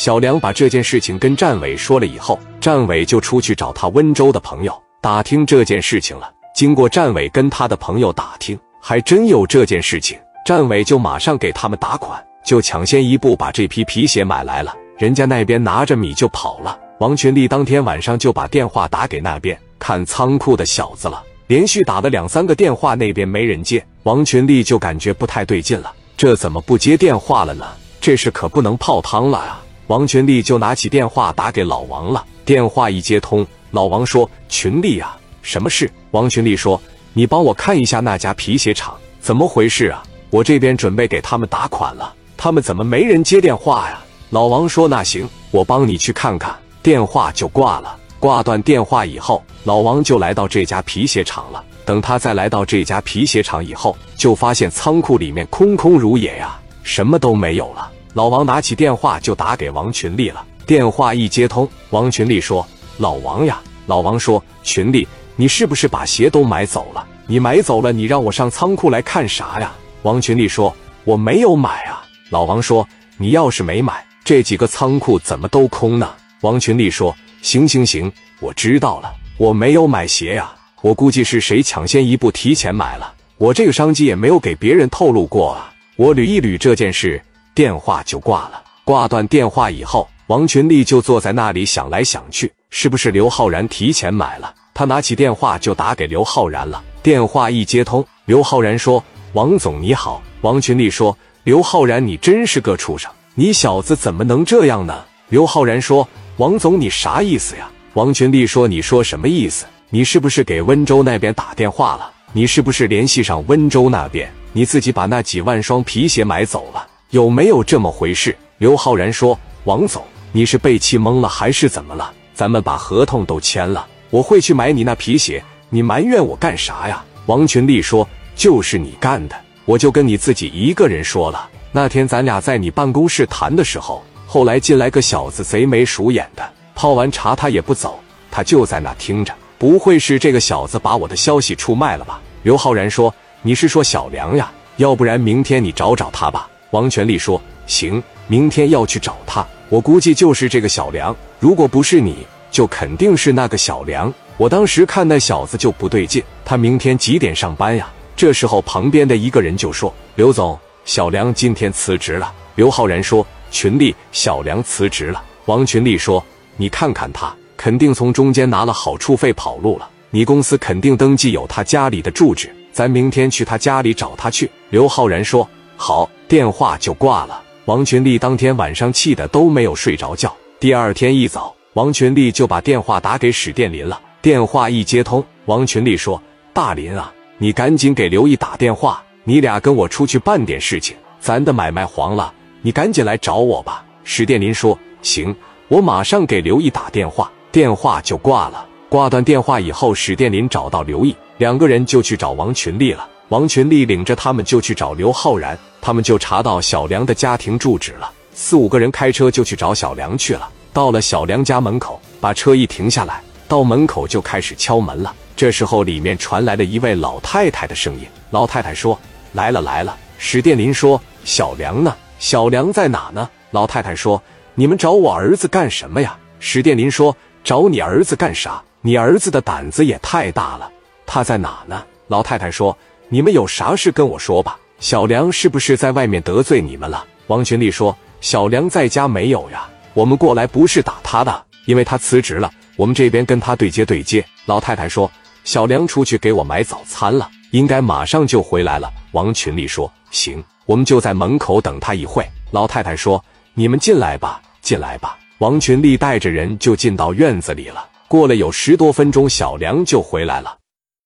小梁把这件事情跟战伟说了以后，战伟就出去找他温州的朋友打听这件事情了。经过战伟跟他的朋友打听，还真有这件事情。战伟就马上给他们打款，就抢先一步把这批皮鞋买来了。人家那边拿着米就跑了。王群力当天晚上就把电话打给那边看仓库的小子了，连续打了两三个电话，那边没人接。王群力就感觉不太对劲了，这怎么不接电话了呢？这事可不能泡汤了啊！王群力就拿起电话打给老王了。电话一接通，老王说：“群力啊，什么事？”王群力说：“你帮我看一下那家皮鞋厂，怎么回事啊？我这边准备给他们打款了，他们怎么没人接电话呀？”老王说：“那行，我帮你去看看。”电话就挂了。挂断电话以后，老王就来到这家皮鞋厂了。等他再来到这家皮鞋厂以后，就发现仓库里面空空如也呀，什么都没有了。老王拿起电话就打给王群力了。电话一接通，王群力说：“老王呀。”老王说：“群力，你是不是把鞋都买走了？你买走了，你让我上仓库来看啥呀？”王群力说：“我没有买啊。”老王说：“你要是没买，这几个仓库怎么都空呢？”王群力说：“行行行，我知道了，我没有买鞋呀，我估计是谁抢先一步提前买了。我这个商机也没有给别人透露过啊。”我捋一捋这件事。电话就挂了。挂断电话以后，王群力就坐在那里想来想去，是不是刘浩然提前买了？他拿起电话就打给刘浩然了。电话一接通，刘浩然说：“王总你好。”王群力说：“刘浩然，你真是个畜生！你小子怎么能这样呢？”刘浩然说：“王总，你啥意思呀？”王群力说：“你说什么意思？你是不是给温州那边打电话了？你是不是联系上温州那边？你自己把那几万双皮鞋买走了？”有没有这么回事？刘浩然说：“王总，你是被气懵了还是怎么了？咱们把合同都签了，我会去买你那皮鞋，你埋怨我干啥呀？”王群力说：“就是你干的，我就跟你自己一个人说了。那天咱俩在你办公室谈的时候，后来进来个小子，贼眉鼠眼的，泡完茶他也不走，他就在那听着。不会是这个小子把我的消息出卖了吧？”刘浩然说：“你是说小梁呀？要不然明天你找找他吧。”王全力说：“行，明天要去找他。我估计就是这个小梁。如果不是你，就肯定是那个小梁。我当时看那小子就不对劲。他明天几点上班呀？”这时候，旁边的一个人就说：“刘总，小梁今天辞职了。”刘浩然说：“群力，小梁辞职了。”王群力说：“你看看他，肯定从中间拿了好处费跑路了。你公司肯定登记有他家里的住址，咱明天去他家里找他去。”刘浩然说：“好。”电话就挂了。王群力当天晚上气得都没有睡着觉。第二天一早，王群力就把电话打给史殿林了。电话一接通，王群力说：“大林啊，你赶紧给刘毅打电话，你俩跟我出去办点事情，咱的买卖黄了，你赶紧来找我吧。”史殿林说：“行，我马上给刘毅打电话。”电话就挂了。挂断电话以后，史殿林找到刘毅，两个人就去找王群力了。王群力领着他们就去找刘浩然。他们就查到小梁的家庭住址了，四五个人开车就去找小梁去了。到了小梁家门口，把车一停下来，到门口就开始敲门了。这时候里面传来了一位老太太的声音。老太太说：“来了来了。”史殿林说：“小梁呢？小梁在哪呢？”老太太说：“你们找我儿子干什么呀？”史殿林说：“找你儿子干啥？你儿子的胆子也太大了。他在哪呢？”老太太说：“你们有啥事跟我说吧。”小梁是不是在外面得罪你们了？王群力说：“小梁在家没有呀，我们过来不是打他的，因为他辞职了，我们这边跟他对接对接。”老太太说：“小梁出去给我买早餐了，应该马上就回来了。”王群力说：“行，我们就在门口等他一会。”老太太说：“你们进来吧，进来吧。”王群力带着人就进到院子里了。过了有十多分钟，小梁就回来了。